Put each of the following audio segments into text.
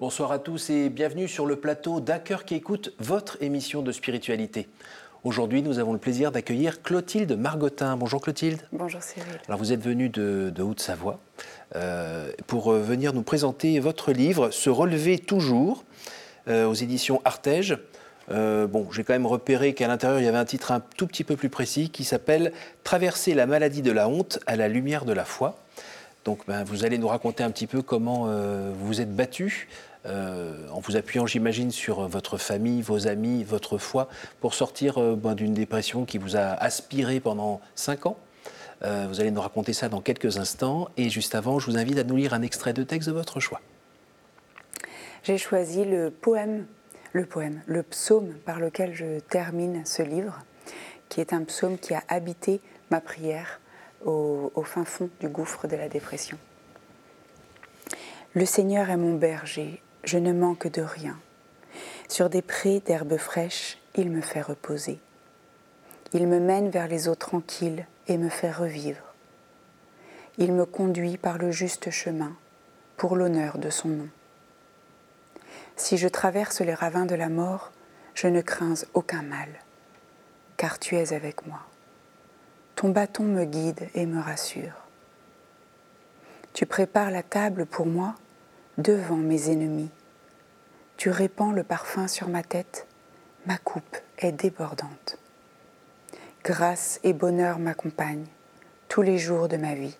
Bonsoir à tous et bienvenue sur le plateau d'un cœur qui écoute votre émission de spiritualité. Aujourd'hui, nous avons le plaisir d'accueillir Clotilde Margotin. Bonjour Clotilde. Bonjour Cyril. Alors vous êtes venue de, Haute-Savoie euh, pour euh, venir nous présenter votre livre Se relever toujours euh, aux éditions Artege. bon, j'ai quand même repéré qu'à l'intérieur, il y avait un titre un tout petit peu plus précis qui s'appelle Traverser la maladie de la honte à la lumière de la foi. Donc ben, vous allez nous raconter un petit peu comment vous vous êtes battu euh, en vous appuyant, j'imagine, sur votre famille, vos amis, votre foi, pour sortir euh, ben, d'une dépression qui vous a aspiré pendant cinq ans. Euh, vous allez nous raconter ça dans quelques instants. Et juste avant, je vous invite à nous lire un extrait de texte de votre choix. J'ai choisi le poème, le poème, le psaume par lequel je termine ce livre, qui est un psaume qui a habité ma prière au fin fond du gouffre de la dépression. Le Seigneur est mon berger, je ne manque de rien. Sur des prés d'herbes fraîches, il me fait reposer. Il me mène vers les eaux tranquilles et me fait revivre. Il me conduit par le juste chemin, pour l'honneur de son nom. Si je traverse les ravins de la mort, je ne crains aucun mal, car tu es avec moi. Ton bâton me guide et me rassure. Tu prépares la table pour moi devant mes ennemis. Tu répands le parfum sur ma tête, ma coupe est débordante. Grâce et bonheur m'accompagnent tous les jours de ma vie.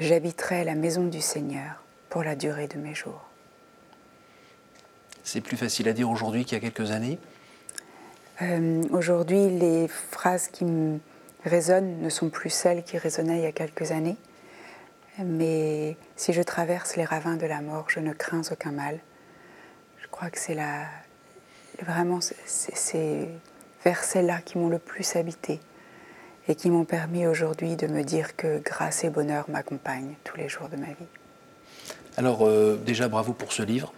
J'habiterai la maison du Seigneur pour la durée de mes jours. C'est plus facile à dire aujourd'hui qu'il y a quelques années? Euh, Aujourd'hui, les phrases qui me résonnent ne sont plus celles qui résonnaient il y a quelques années. Mais si je traverse les ravins de la mort, je ne crains aucun mal. Je crois que c'est la, vraiment ces versets-là qui m'ont le plus habité et qui m'ont permis aujourd'hui de me dire que grâce et bonheur m'accompagnent tous les jours de ma vie. Alors euh, déjà bravo pour ce livre.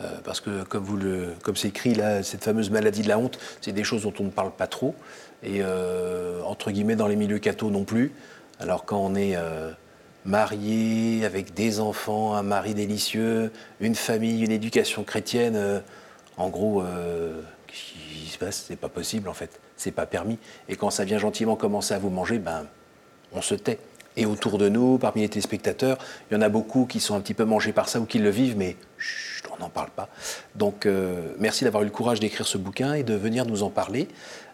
Euh, parce que comme vous le, comme c'est écrit là, cette fameuse maladie de la honte, c'est des choses dont on ne parle pas trop et euh, entre guillemets dans les milieux cathos non plus. Alors quand on est marié, avec des enfants, un mari délicieux, une famille, une éducation chrétienne, euh, en gros, euh, qu'est-ce qui se passe? C'est pas possible en fait, c'est pas permis. Et quand ça vient gentiment commencer à vous manger, ben, on se tait. Et autour de nous, parmi les téléspectateurs, il y en a beaucoup qui sont un petit peu mangés par ça ou qui le vivent, mais on n'en parle pas. Donc, euh, merci d'avoir eu le courage d'écrire ce bouquin et de venir nous en parler.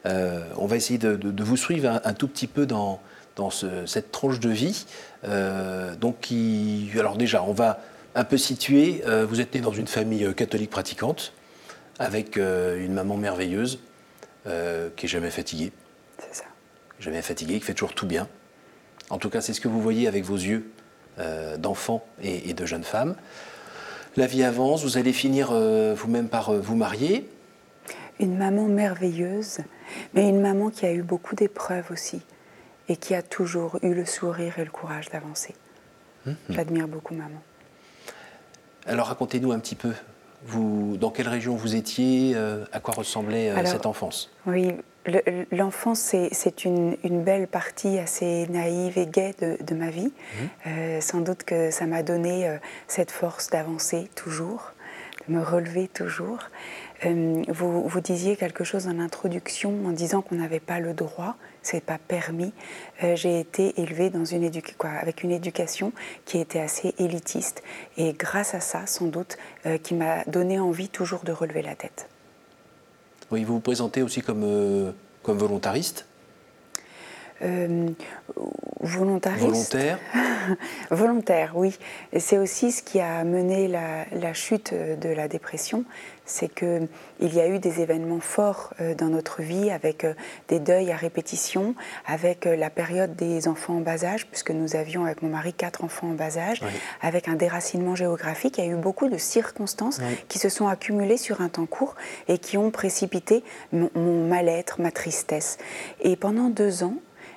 on va essayer de, vous suivre un, tout petit peu dans, dans cette tranche de vie. Euh, donc, qui, alors déjà, on va un peu situer. Euh, vous êtes né dans une famille euh, catholique pratiquante, avec une maman merveilleuse, qui est jamais fatiguée. C'est ça. Jamais fatiguée, qui fait toujours tout bien. En tout cas, c'est ce que vous voyez avec vos yeux d'enfant et, et, de jeune femme. La vie avance, vous allez finir vous-même par vous marier. Une maman merveilleuse, mais une maman qui a eu beaucoup d'épreuves aussi et qui a toujours eu le sourire et le courage d'avancer. Mhm. J'admire beaucoup maman. Alors racontez-nous un petit peu, vous, dans quelle région vous étiez, euh, à quoi ressemblait euh, cette enfance? Oui, l'enfance, c'est une, belle partie assez naïve et gaie de, ma vie. Mhm. Euh, sans doute que ça m'a donné cette force d'avancer toujours, de me relever toujours. Vous, vous, disiez quelque chose en introduction en disant qu'on n'avait pas le droit, c'est pas permis. Euh, j'ai été élevée dans une avec une éducation qui était assez élitiste et grâce à ça, sans doute, euh, qui m'a donné envie toujours de relever la tête. Oui, vous vous présentez aussi comme, comme volontariste volontariste. Volontaire Volontaire, oui. Et c'est aussi ce qui a mené la, la chute de la dépression, c'est qu'il y a eu des événements forts euh, dans notre vie avec euh, des deuils à répétition, avec euh, la période des enfants en bas âge, puisque nous avions avec mon mari quatre enfants en bas âge, avec un déracinement géographique. Il y a eu beaucoup de circonstances qui se sont accumulées sur un temps court et qui ont précipité mon, mal-être, ma tristesse. Et pendant deux ans,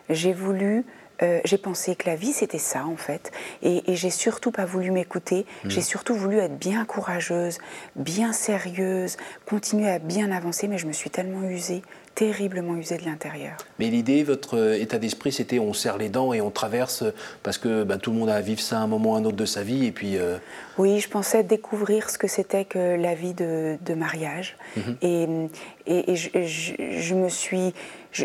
j'ai voulu euh, j'ai pensé que la vie c'était ça en fait, et, j'ai surtout pas voulu m'écouter. Mmh. J'ai surtout voulu être bien courageuse, bien sérieuse, continuer à bien avancer, mais je me suis tellement usée, terriblement usée de l'intérieur. Mais l'idée, votre euh, état d'esprit, c'était on serre les dents et on traverse parce que bah, tout le monde a à vivre ça à un moment ou à un autre de sa vie. Et puis, euh, Oui, je pensais découvrir ce que c'était que la vie de, mariage. Mhm. Et, et, je, me suis,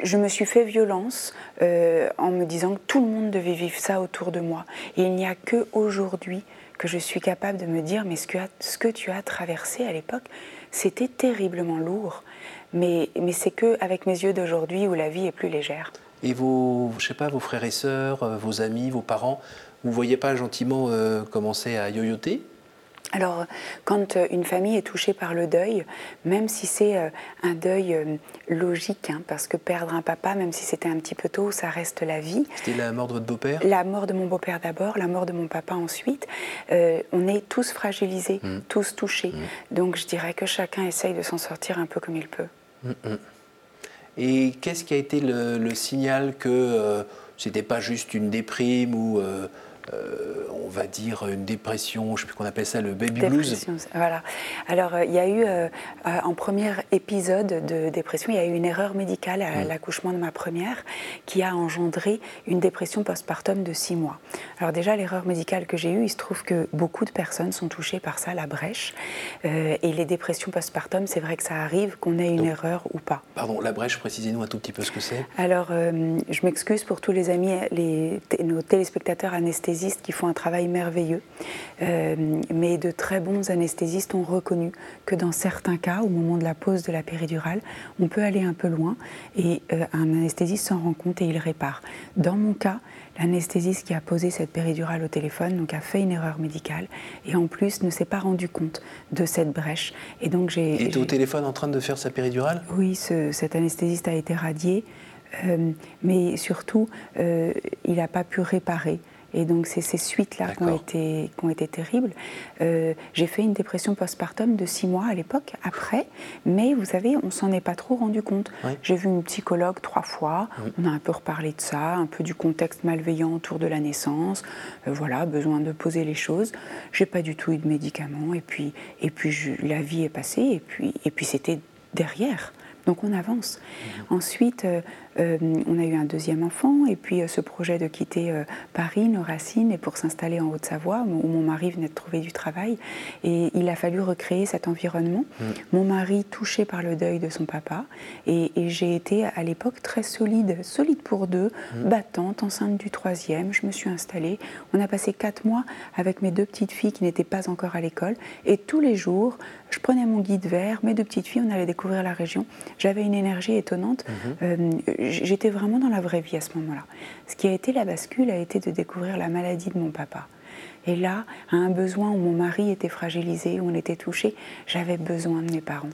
je, me suis fait violence euh, en me disant que tout le monde devait vivre ça autour de moi. Et il n'y a que aujourd'hui que je suis capable de me dire, mais ce que, tu as traversé à l'époque, c'était terriblement lourd mais, mais c'est que avec mes yeux d'aujourd'hui où la vie est plus légère. Et vos, je sais pas, vos frères et sœurs, euh, vos amis, vos parents, vous ne voyez pas gentiment euh, commencer à yoyoter? Alors, quand euh, une famille est touchée par le deuil, même si c'est euh, un deuil euh, logique, hein, parce que perdre un papa, même si c'était un petit peu tôt, ça reste la vie. C'était la mort de votre beau-père? La mort de mon beau-père d'abord, la mort de mon papa ensuite. on est tous fragilisés, mmh. tous touchés. Mmh. Donc, je dirais que chacun essaye de s'en sortir un peu comme il peut. Mmh, Et qu'est-ce qui a été le, signal que ce n'était pas juste une déprime ou euh, on va dire, une dépression, je ne sais plus qu'on appelle ça, le baby blues. Voilà. Alors, euh, il y a eu, euh, en premier épisode de dépression, il y a eu une erreur médicale à mm. l'accouchement de ma première qui a engendré une dépression postpartum de six mois. Alors déjà, l'erreur médicale que j'ai eue, il se trouve que beaucoup de personnes sont touchées par ça, la brèche. et les dépressions postpartum, c'est vrai que ça arrive, qu'on ait une erreur ou pas. Pardon, la brèche, précisez-nous un tout petit peu ce que c'est. Alors, je m'excuse pour tous les amis, les, nos téléspectateurs anesthésistes qui font un travail merveilleux, euh, mais de très bons anesthésistes ont reconnu que dans certains cas, au moment de la pose de la péridurale, on peut aller un peu loin et euh, un anesthésiste s'en rend compte et il répare. Dans mon cas, l'anesthésiste qui a posé cette péridurale au téléphone donc a fait une erreur médicale et en plus ne s'est pas rendu compte de cette brèche. Et donc j'ai. Il était au téléphone en train de faire sa péridurale? Oui, cet anesthésiste a été radié. Euh, mais surtout, il n'a pas pu réparer. Et donc, c'est ces suites-là qui, ont été, qui ont été terribles. Euh, j'ai fait une dépression postpartum de six mois à l'époque, après, mais vous savez, on s'en est pas trop rendu compte. J'ai vu une psychologue trois fois, on a un peu reparlé de ça, un peu du contexte malveillant autour de la naissance, euh, voilà, besoin de poser les choses. J'ai pas du tout eu de médicaments, et puis, et puis la vie est passée, et puis, et puis c'était derrière. Donc on avance. Mmh. Ensuite, euh, euh, on a eu un deuxième enfant et puis euh, ce projet de quitter euh, Paris, nos racines, et pour s'installer en Haute-Savoie, où mon mari venait de trouver du travail. Et il a fallu recréer cet environnement. Mm. Mon mari touché par le deuil de son papa. Et, j'ai été à l'époque très solide, solide pour deux, mm. battante, enceinte du troisième. Je me suis installée. On a passé quatre mois avec mes deux petites filles qui n'étaient pas encore à l'école. Et tous les jours, je prenais mon guide vert, mes deux petites filles, on allait découvrir la région. J'avais une énergie étonnante. Mm-hmm j'étais vraiment dans la vraie vie à ce moment-là. Ce qui a été la bascule a été de découvrir la maladie de mon papa. Et là, à un besoin où mon mari était fragilisé, où on était touché, j'avais besoin de mes parents.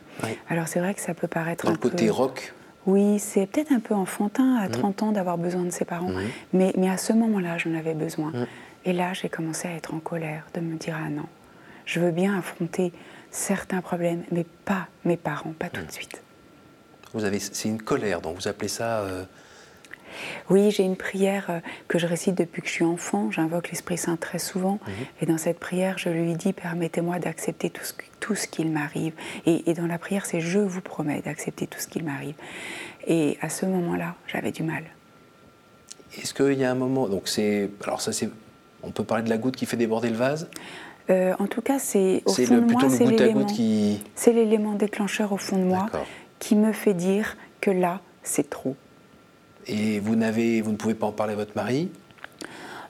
Alors c'est vrai que ça peut paraître dans un le côté rock oui, c'est peut-être un peu enfantin à 30 mmh. ans d'avoir besoin de ses parents, mais, mais, à ce moment-là, j'en avais besoin. Mmh. Et là, j'ai commencé à être en colère, de me dire Ah non, je veux bien affronter certains problèmes, mais pas mes parents, pas tout de suite. Vous avez, c'est une colère, donc vous appelez ça. Euh, oui, j'ai une prière euh, que je récite depuis que je suis enfant. J'invoque l'Esprit Saint très souvent. Mhm. Et dans cette prière, je lui dis Permettez-moi d'accepter tout ce, tout ce qu'il m'arrive. Et, dans la prière, c'est Je vous promets d'accepter tout ce qu'il m'arrive. Et à ce moment-là, j'avais du mal. Est-ce qu'il y a un moment. Donc, c'est. Alors, ça, c'est. On peut parler de la goutte qui fait déborder le vase? Euh, en tout cas, c'est au fond de moi, c'est qui... c'est l'élément déclencheur au fond de moi qui me fait dire que là, c'est trop. Et vous, n'avez, vous ne pouvez pas en parler à votre mari?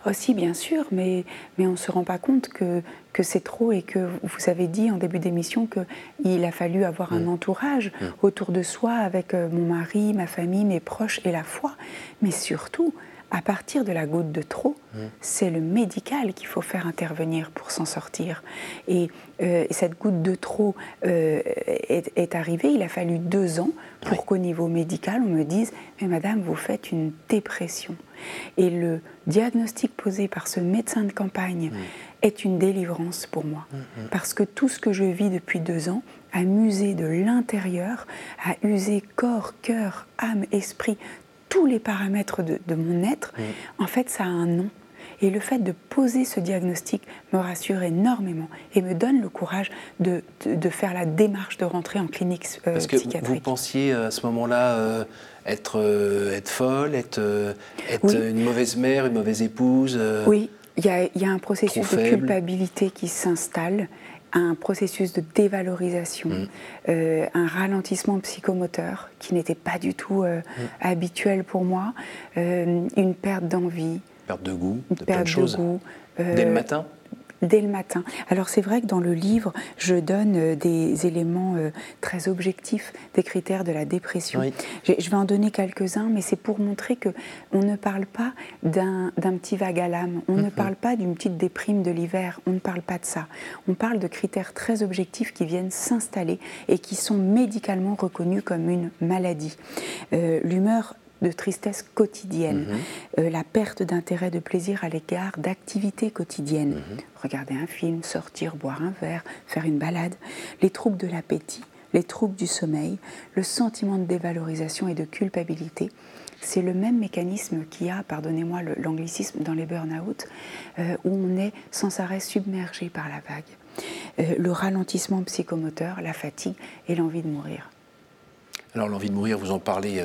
Aussi, bien sûr, mais, mais on ne se rend pas compte que, que c'est trop et que vous avez dit en début d'émission qu'il a fallu avoir un mm. entourage mm. autour de soi avec euh, mon mari, ma famille, mes proches et la foi. Mais surtout, à partir de la goutte de trop, mmh. c'est le médical qu'il faut faire intervenir pour s'en sortir. Et, euh, cette goutte de trop euh, est, arrivée, il a fallu deux ans pour qu'au niveau médical, on me dise, mais madame, vous faites une dépression. Et le diagnostic posé par ce médecin de campagne mmh. est une délivrance pour moi. Mmh, Parce que tout ce que je vis depuis deux ans a musé de l'intérieur, a usé corps, cœur, âme, esprit, tous les paramètres de, mon être, en fait, ça a un nom. Et le fait de poser ce diagnostic me rassure énormément et me donne le courage de, de, faire la démarche de rentrer en clinique euh, Parce que vous pensiez euh, à ce moment-là euh, être, être folle, être, être une mauvaise mère, une mauvaise épouse Oui, il y a, y a, un processus de culpabilité qui s'installe un processus de dévalorisation, mm. un ralentissement psychomoteur qui n'était pas du tout mm. habituel pour moi, une perte d'envie, Perte de goût, de plein de choses. Dès le euh, matin dès le matin. Alors c'est vrai que dans le livre, je donne euh, des éléments euh, très objectifs, des critères de la dépression. Je vais en donner quelques-uns, mais c'est pour montrer que on ne parle pas d'un petit vague à l'âme, on ne parle pas d'une petite déprime de l'hiver, on ne parle pas de ça. On parle de critères très objectifs qui viennent s'installer et qui sont médicalement reconnus comme une maladie. L'humeur de tristesse quotidienne, mhm. euh, la perte d'intérêt, de plaisir à l'égard d'activités quotidiennes. Mhm. Regarder un film, sortir, boire un verre, faire une balade, les troubles de l'appétit, les troubles du sommeil, le sentiment de dévalorisation et de culpabilité. C'est le même mécanisme qu'il y a, pardonnez-moi l'anglicisme, dans les burn-out, euh, où on est sans arrêt submergé par la vague. Euh, le ralentissement psychomoteur, la fatigue et l'envie de mourir. Alors l'envie de mourir, vous en parlez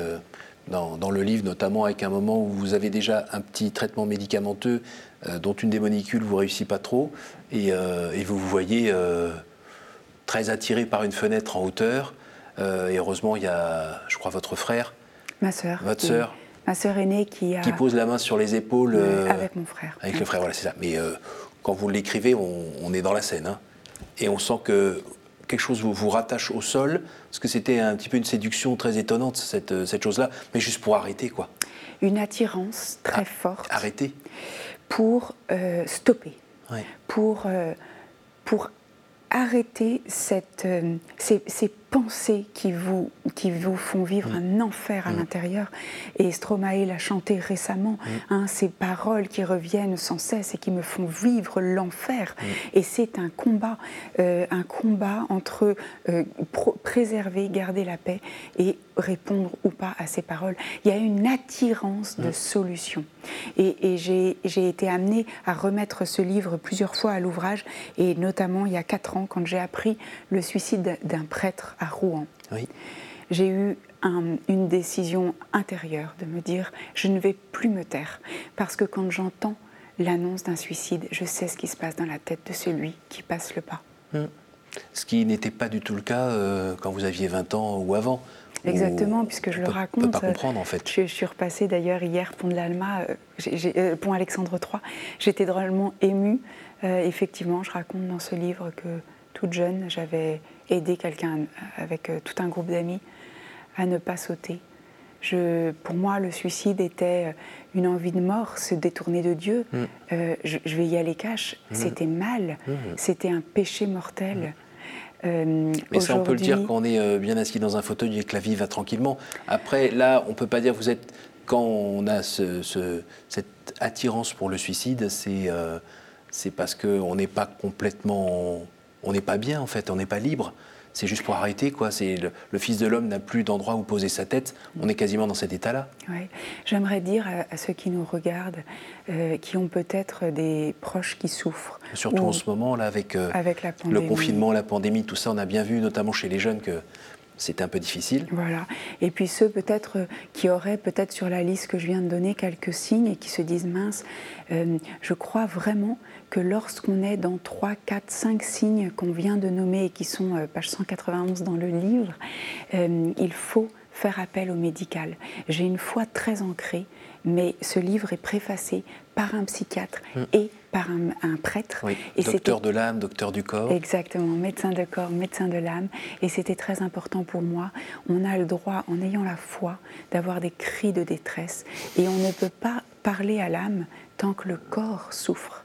dans, le livre, notamment avec un moment où vous avez déjà un petit traitement médicamenteux euh, dont une des molécules vous réussit pas trop, et, euh, vous vous voyez euh, très attiré par une fenêtre en hauteur. et heureusement, il y a, je crois, votre frère. Ma sœur. Votre sœur. Ma sœur aînée qui a... Qui pose la main sur les épaules. avec mon frère. Avec le frère, voilà, c'est ça. Mais quand vous l'écrivez, on, est dans la scène. Hein. et on sent que quelque chose vous, vous rattache au sol Parce que c'était un petit peu une séduction très étonnante, cette, euh, cette chose-là, mais juste pour arrêter, quoi. Une attirance très ah, forte. Arrêter Pour euh, stopper. Pour, euh, pour arrêter cette, ces, ces pensées qui vous, qui vous font vivre mm. un enfer à mm. l'intérieur. Et Stromae l'a chanté récemment, mm. hein, ces paroles qui reviennent sans cesse et qui me font vivre l'enfer. Et c'est un combat, euh, un combat entre euh, préserver, garder la paix et répondre ou pas à ces paroles. Il y a une attirance de solutions. Et, et j'ai été amenée à remettre ce livre plusieurs fois à l'ouvrage, et notamment il y a quatre ans, quand j'ai appris le suicide d'un prêtre Rouen. J'ai eu une décision intérieure de me dire je ne vais plus me taire parce que quand j'entends l'annonce d'un suicide, je sais ce qui se passe dans la tête de celui qui passe le pas. Hmm. Ce qui n'était pas du tout le cas euh, quand vous aviez 20 ans ou avant. Exactement, puisque je le raconte. Peut pas comprendre en fait. Je, suis repassée d'ailleurs hier pont de l'Alma, euh, euh, pont Alexandre III. J'étais drôlement émue. effectivement, je raconte dans ce livre que toute jeune, j'avais aidé quelqu'un avec euh, tout un groupe d'amis à ne pas sauter. Je, pour moi, le suicide était euh, une envie de mort, se détourner de Dieu. Mm. Euh, je, vais y aller cash. Mm. C'était mal. Mm. C'était un péché mortel. Mais ça, on peut le dire quand on est bien assis dans un fauteuil et que la vie va tranquillement. Après, là, on peut pas dire vous êtes. Quand on a ce, cette attirance pour le suicide, c'est c'est parce qu'on n'est pas complètement on n'est pas bien en fait, on n'est pas libre. C'est juste pour arrêter, quoi. C'est le, Fils de l'homme n'a plus d'endroit où poser sa tête. On est quasiment dans cet état-là. J'aimerais dire à, ceux qui nous regardent, euh, qui ont peut-être des proches qui souffrent. Surtout en ce moment, là, avec, euh, avec le confinement, la pandémie, tout ça, on a bien vu, notamment chez les jeunes, que c'est un peu difficile. Voilà. Et puis ceux peut-être euh, qui auraient peut-être sur la liste que je viens de donner quelques signes et qui se disent mince, je crois vraiment que lorsqu'on est dans 3, 4, 5 signes qu'on vient de nommer et qui sont euh, page 191 dans le livre, euh, il faut faire appel au médical. J'ai une foi très ancrée, mais ce livre est préfacé par un psychiatre hmm. et par un, prêtre. et docteur de l'âme, docteur du corps. Exactement, médecin de corps, médecin de l'âme. Et c'était très important pour moi. On a le droit, en ayant la foi, d'avoir des cris de détresse. Et on ne peut pas parler à l'âme tant que le corps souffre.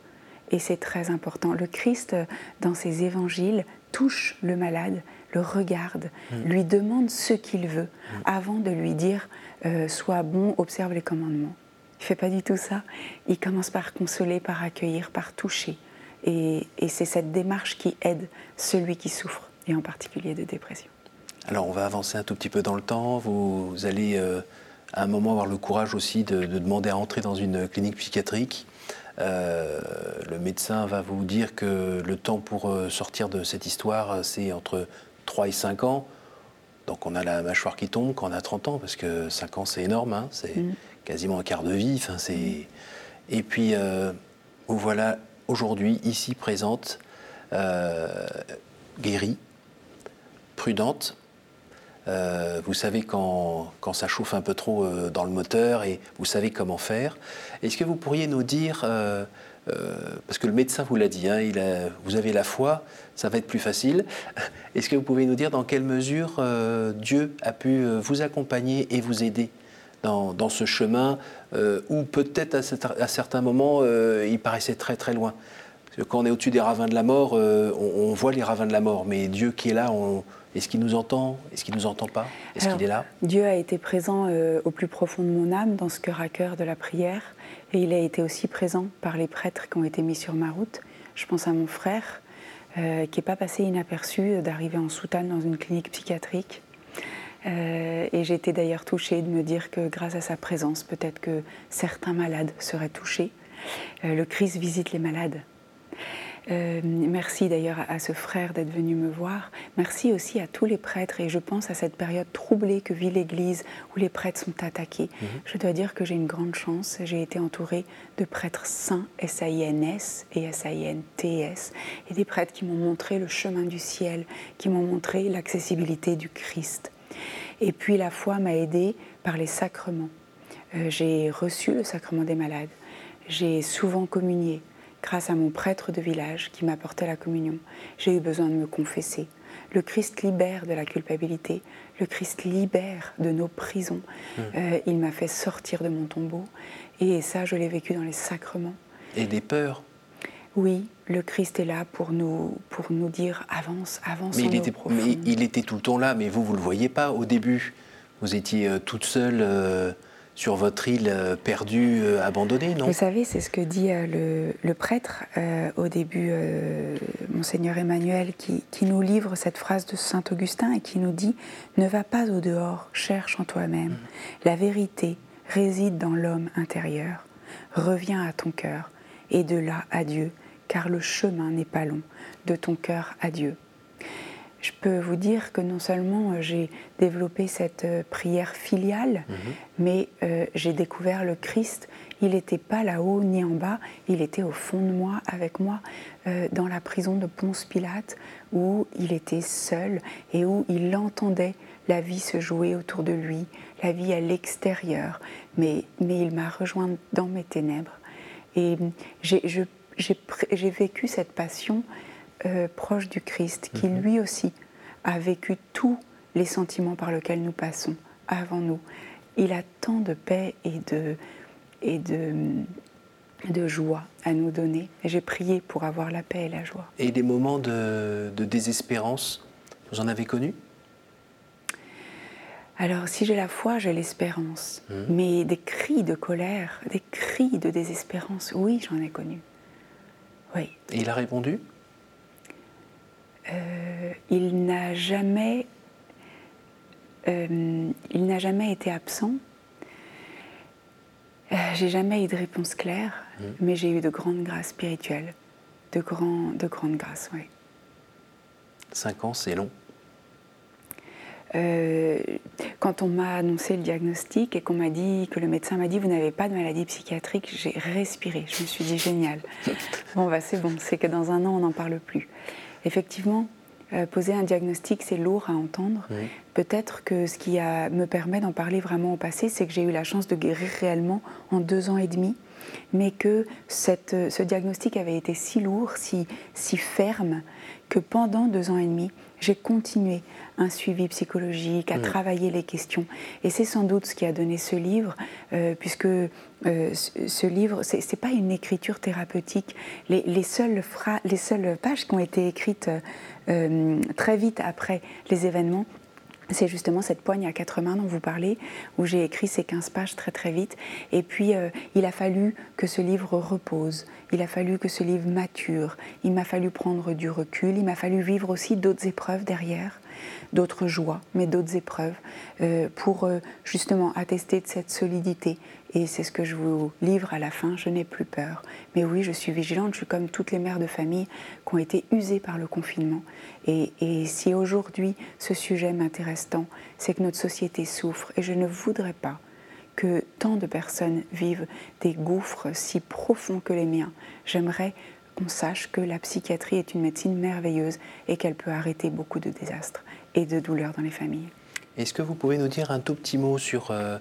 Et c'est très important. Le Christ, dans ses évangiles, touche le malade, le regarde, mm. lui demande ce qu'il veut, mm. avant de lui dire euh, Sois bon, observe les commandements. Il ne fait pas du tout ça. Il commence par consoler, par accueillir, par toucher. Et, c'est cette démarche qui aide celui qui souffre, et en particulier de dépression. Alors on va avancer un tout petit peu dans le temps. Vous, allez euh, à un moment avoir le courage aussi de, demander à entrer dans une clinique psychiatrique. Euh, le médecin va vous dire que le temps pour euh, sortir de cette histoire, c'est entre 3 et 5 ans. Donc on a la mâchoire qui tombe quand on a 30 ans, parce que 5 ans c'est énorme, hein. c'est mm. Quasiment un quart de vie. c'est... Et puis, euh, vous voilà aujourd'hui, ici présente, guérie, prudente, euh, vous savez quand, ça chauffe un peu trop euh, dans le moteur et vous savez comment faire. Est-ce que vous pourriez nous dire, euh, parce que le médecin vous l'a dit, hein, il vous avez la foi, ça va être plus facile. Est-ce que vous pouvez nous dire dans quelle mesure Dieu a pu vous accompagner et vous aider? Dans, ce chemin où peut-être à, certains moments il paraissait très très loin. Parce que quand on est au-dessus des ravins de la mort, on, on, voit les ravins de la mort, mais Dieu qui est là, est-ce qu'il nous entend? Est-ce qu'il nous entend pas? Est-ce qu'il est là? Dieu a été présent euh, au plus profond de mon âme, dans ce cœur à cœur de la prière, et il a été aussi présent par les prêtres qui ont été mis sur ma route. Je pense à mon frère, euh, qui n'est pas passé inaperçu d'arriver en soutane dans une clinique psychiatrique. Euh, et j'ai été d'ailleurs touchée de me dire que grâce à sa présence, peut-être que certains malades seraient touchés. le Christ visite les malades. Euh, merci d'ailleurs à, ce frère d'être venu me voir. Merci aussi à tous les prêtres. Et je pense à cette période troublée que vit l'Église où les prêtres sont attaqués. Mhm. Je dois dire que j'ai une grande chance. J'ai été entourée de prêtres saints, S-A-I-N-S et S-A-I-N-T-S. Et des prêtres qui m'ont montré le chemin du ciel, qui m'ont montré l'accessibilité du Christ. Et puis la foi m'a aidée par les sacrements. Euh, j'ai reçu le sacrement des malades. J'ai souvent communié grâce à mon prêtre de village qui m'apportait la communion. J'ai eu besoin de me confesser. Le Christ libère de la culpabilité, le Christ libère de nos prisons. Mmh. Euh, il m'a fait sortir de mon tombeau et ça, je l'ai vécu dans les sacrements. Et des peurs Oui, le Christ est là pour nous, pour nous dire avance, avance. Mais, il était, mais il était tout le temps là, mais vous, vous ne le voyez pas au début. Vous étiez euh, toute seule. Euh, sur votre île euh, perdue, euh, abandonnée, non? Vous savez, c'est ce que dit euh, le, prêtre au début, monseigneur Emmanuel, qui, nous livre cette phrase de saint Augustin et qui nous dit Ne va pas au dehors, cherche en toi-même. Mm. La vérité réside dans l'homme intérieur. Reviens à ton cœur et de là à Dieu, car le chemin n'est pas long, de ton cœur à Dieu je peux vous dire que non seulement euh, j'ai développé cette euh, prière filiale, mhm. mais euh, j'ai découvert le Christ. Il n'était pas là-haut ni en bas, il était au fond de moi, avec moi, dans la prison de Ponce Pilate, où il était seul et où il entendait la vie se jouer autour de lui, la vie à l'extérieur. Mais, mais il m'a rejoint dans mes ténèbres. Et j'ai vécu cette passion euh, proche du Christ, qui mhm. lui aussi a vécu tous les sentiments par lesquels nous passons avant nous. Il a tant de paix et de, et de, de joie à nous donner. J'ai prié pour avoir la paix et la joie. Et des moments de, de désespérance, vous en avez connu? Alors, si j'ai la foi, j'ai l'espérance. Mhm. Mais des cris de colère, des cris de désespérance, oui, j'en ai connu. Oui. Et il a répondu? Euh, il n'a jamais, euh, il n'a jamais été absent. Euh, j'ai jamais eu de réponse claire, mmh. mais j'ai eu de grandes grâces spirituelles, de, grand, de grandes grâces, oui. Cinq ans, c'est long. Quand on m'a annoncé le diagnostic et qu'on m'a dit que le médecin m'a dit vous n'avez pas de maladie psychiatrique, j'ai respiré. Je me suis dit génial. bon bah c'est bon, c'est que dans un an on n'en parle plus effectivement, euh, poser un diagnostic, c'est lourd à entendre. Peut-être que ce qui me permet d'en parler vraiment au passé, c'est que j'ai eu la chance de guérir réellement en deux ans et demi, mais que ce diagnostic avait été si lourd, si, si ferme, que pendant deux ans et demi, j'ai continué un suivi psychologique, à travailler les questions. Et c'est sans doute ce qui a donné ce livre, euh, puisque euh, ce livre, ce n'est pas une écriture thérapeutique. Les, seules les, seules pages qui ont été écrites euh, très vite après les événements, c'est justement cette poigne à quatre mains dont vous parlez, où j'ai écrit ces 15 pages très très vite. Et puis, il a fallu que ce livre repose, il a fallu que ce livre mature, il m'a fallu prendre du recul, il m'a fallu vivre aussi d'autres épreuves derrière. d'autres joies, mais d'autres épreuves, euh, pour euh, justement attester de cette solidité. Et c'est ce que je vous livre à la fin, je n'ai plus peur. Mais oui, je suis vigilante, je suis comme toutes les mères de famille qui ont été usées par le confinement. Et, si aujourd'hui ce sujet m'intéresse tant, c'est que notre société souffre et je ne voudrais pas que tant de personnes vivent des gouffres si profonds que les miens. J'aimerais qu'on sache que la psychiatrie est une médecine merveilleuse et qu'elle peut arrêter beaucoup de désastres et de douleurs dans les familles. Est-ce que vous pouvez nous dire un tout petit mot sur euh,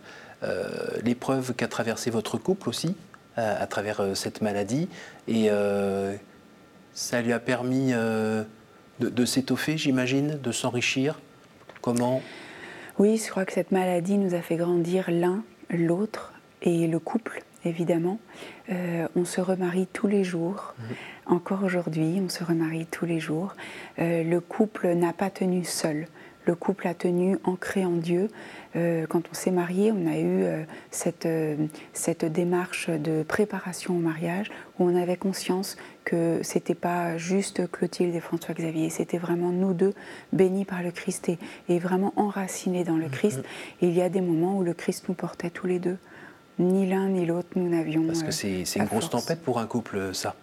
l'épreuve qu'a traversé votre couple aussi, à, travers euh, cette maladie Et ça lui a permis de, de s'étoffer, j'imagine, de s'enrichir Comment? Oui, je crois que cette maladie nous a fait grandir l'un l'autre et le couple, évidemment. Euh, on se remarie tous les jours. Mhm. Encore aujourd'hui, on se remarie tous les jours. Euh, le couple n'a pas tenu seul. Le couple a tenu ancré en Dieu. Euh, quand on s'est marié, on a eu cette, cette démarche de préparation au mariage où on avait conscience que c'était pas juste Clotilde et François Xavier, c'était vraiment nous deux bénis par le Christ et, vraiment enracinés dans le mhm. Christ. Et il y a des moments où le Christ nous portait tous les deux. Ni l'un ni l'autre, nous n'avions. Parce que c'est une grosse tempête pour un couple, ça.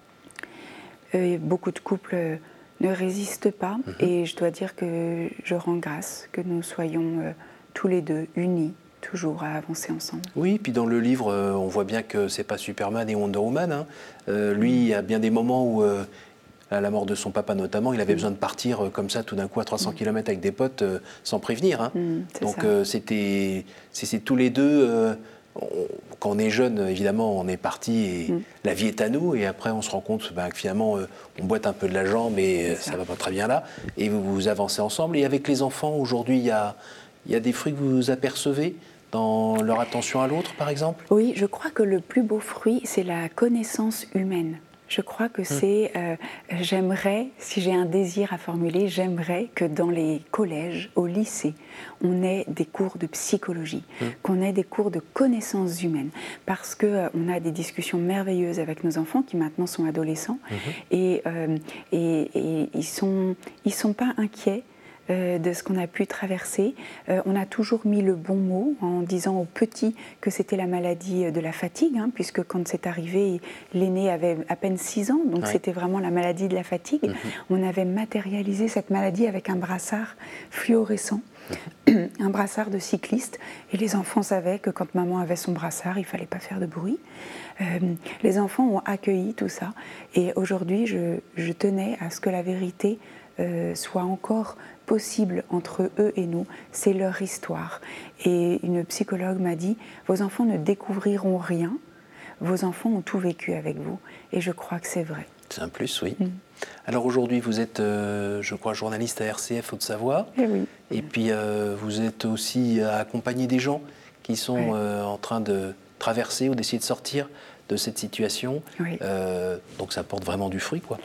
beaucoup de couples ne résiste pas. Mhm. Et je dois dire que je rends grâce que nous soyons euh, tous les deux unis toujours à avancer ensemble. Oui, puis dans le livre, euh, on voit bien que c'est pas Superman et Wonder Woman. Hein. Euh, lui, il y a bien des moments où, à la mort de son papa notamment, il avait mm. besoin de partir comme ça tout d'un coup à 300 mm. km avec des potes sans prévenir. Hein. Mm, Donc c'était, c'est tous les deux quand on est jeune, évidemment, on est parti et mm. la vie est à nous. Et après, on se rend compte ben, que finalement, euh, on boite un peu de l'argent, mais euh, ça ne va pas très bien là. Et vous, vous avancez ensemble. Et avec les enfants, aujourd'hui, il y a, y a des fruits que vous apercevez dans leur attention à l'autre, par exemple? Oui, je crois que le plus beau fruit, c'est la connaissance humaine. Je crois que hum. c'est, euh, j'aimerais, si j'ai un désir à formuler, j'aimerais que dans les collèges, au lycée, on ait des cours de psychologie, hum. qu'on ait des cours de connaissances humaines, parce que euh, on a des discussions merveilleuses avec nos enfants qui maintenant sont adolescents hum. et, euh, et, et, ils sont, ils sont pas inquiets euh, de ce qu'on a pu traverser. Euh, on a toujours mis le bon mot en disant aux petits que c'était la maladie de la fatigue, hein, puisque quand c'est arrivé, l'aîné avait à peine 6 ans, donc c'était vraiment la maladie de la fatigue. Mhm. On avait matérialisé cette maladie avec un brassard fluorescent. Mhm. un brassard de cycliste et les enfants savaient que quand maman avait son brassard, il fallait pas faire de bruit. Euh, les enfants ont accueilli tout ça et aujourd'hui, je, tenais à ce que la vérité soit encore possible entre eux et nous, c'est leur histoire. Et une psychologue m'a dit, vos enfants ne découvriront rien, vos enfants ont tout vécu avec vous. Et je crois que c'est vrai. C'est un plus, oui. Mm. Alors aujourd'hui, vous êtes, euh, je crois, journaliste à RCF Haute-Savoie. Et, eh oui. et puis, euh, vous êtes aussi à accompagner des gens qui sont euh, en train de traverser ou d'essayer de sortir de cette situation. donc ça porte vraiment du fruit, quoi.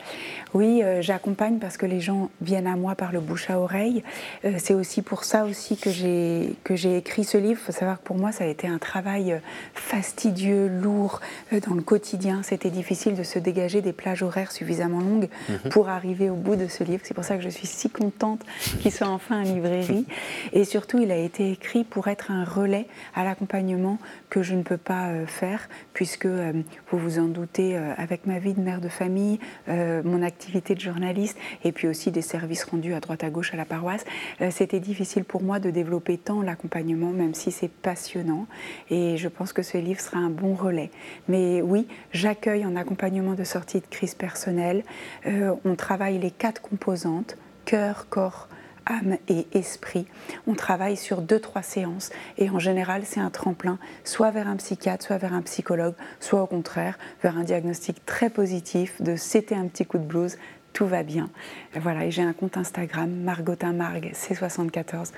Oui, euh, j'accompagne parce que les gens viennent à moi par le bouche à oreille. Euh, c'est aussi pour ça aussi que j'ai que j'ai écrit ce livre. Il faut savoir que pour moi, ça a été un travail euh, fastidieux, lourd dans le quotidien. C'était difficile de se dégager des plages horaires suffisamment longues mhm. pour arriver au bout de ce livre. C'est pour ça que je suis si contente qu'il soit enfin en librairie. Et surtout, il a été écrit pour être un relais à l'accompagnement que je ne peux pas faire, puisque vous vous en doutez, avec ma vie de mère de famille, mon activité activité de journaliste et puis aussi des services rendus à droite à gauche à la paroisse, euh, c'était difficile pour moi de développer tant l'accompagnement, même si c'est passionnant. Et je pense que ce livre sera un bon relais. Mais oui, j'accueille en accompagnement de sortie de crise personnelle. Euh, on travaille les quatre composantes cœur, corps, âme et esprit. On travaille sur deux, trois séances et en général, c'est un tremplin, soit vers un psychiatre, soit vers un psychologue, soit au contraire, vers un diagnostic très positif de c'était un petit coup de blues, tout va bien. Voilà, et j'ai un compte Instagram, Margotin Marg, C74,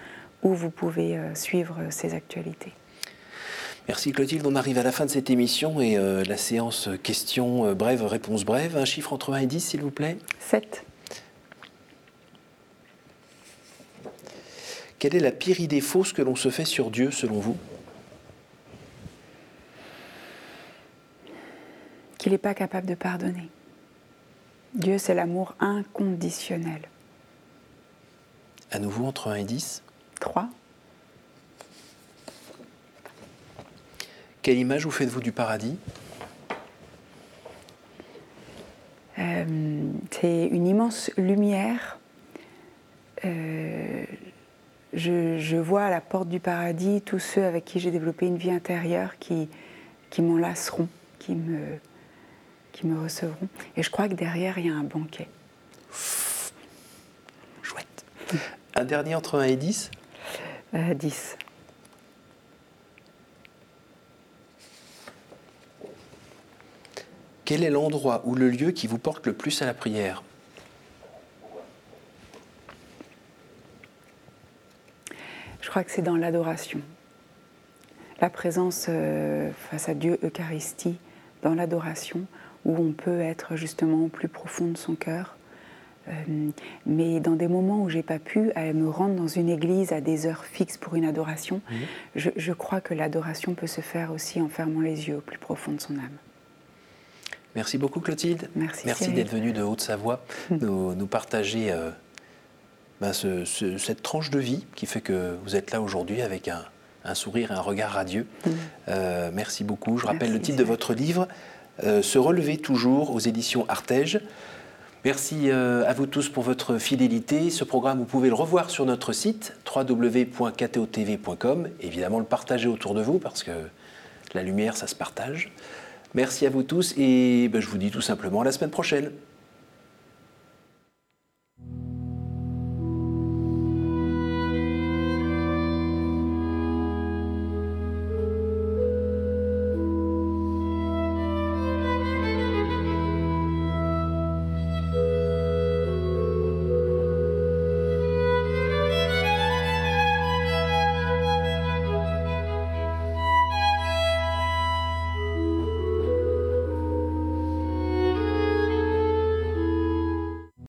où vous pouvez euh, suivre euh, ces actualités. Merci Clotilde, on arrive à la fin de cette émission et euh, la séance questions brèves, réponses brèves. Un chiffre entre 1 et 10, s'il vous plaît? 7. Quelle est la pire idée fausse que l'on se fait sur Dieu, selon vous? Qu'il n'est pas capable de pardonner. Dieu, c'est l'amour inconditionnel. À nouveau entre 1 et 10 3. Quelle image vous faites-vous du paradis? Euh, c'est une immense lumière. Euh, je, je vois à la porte du paradis tous ceux avec qui j'ai développé une vie intérieure qui, qui m'enlaceront, qui me, qui me recevront. Et je crois que derrière, il y a un banquet. Chouette. Un dernier entre 1 et 10 Euh, 10. Quel est l'endroit ou le lieu qui vous porte le plus à la prière? Crois que c'est dans l'adoration. La présence euh, face à Dieu, Eucharistie, dans l'adoration, où on peut être justement au plus profond de son cœur. Euh, mais dans des moments où j'ai pas pu me rendre dans une église à des heures fixes pour une adoration, je, je crois que l'adoration peut se faire aussi en fermant les yeux au plus profond de son âme. Merci beaucoup Clotilde. Merci, Merci d'être venue de Haute-Savoie nous, nous partager euh, ben, ce- ce- cette tranche de vie qui fait que vous êtes là aujourd'hui avec un, un sourire et un regard radieux. Euh, merci beaucoup. Je rappelle Merci, le titre de votre livre, euh, Se relever toujours aux éditions Artege. Merci euh, à vous tous pour votre fidélité. Ce programme, vous pouvez le revoir sur notre site www.ktotv.com. Évidemment, le partager autour de vous parce que la lumière, ça se partage. Merci à vous tous et ben, je vous dis tout simplement à la semaine prochaine.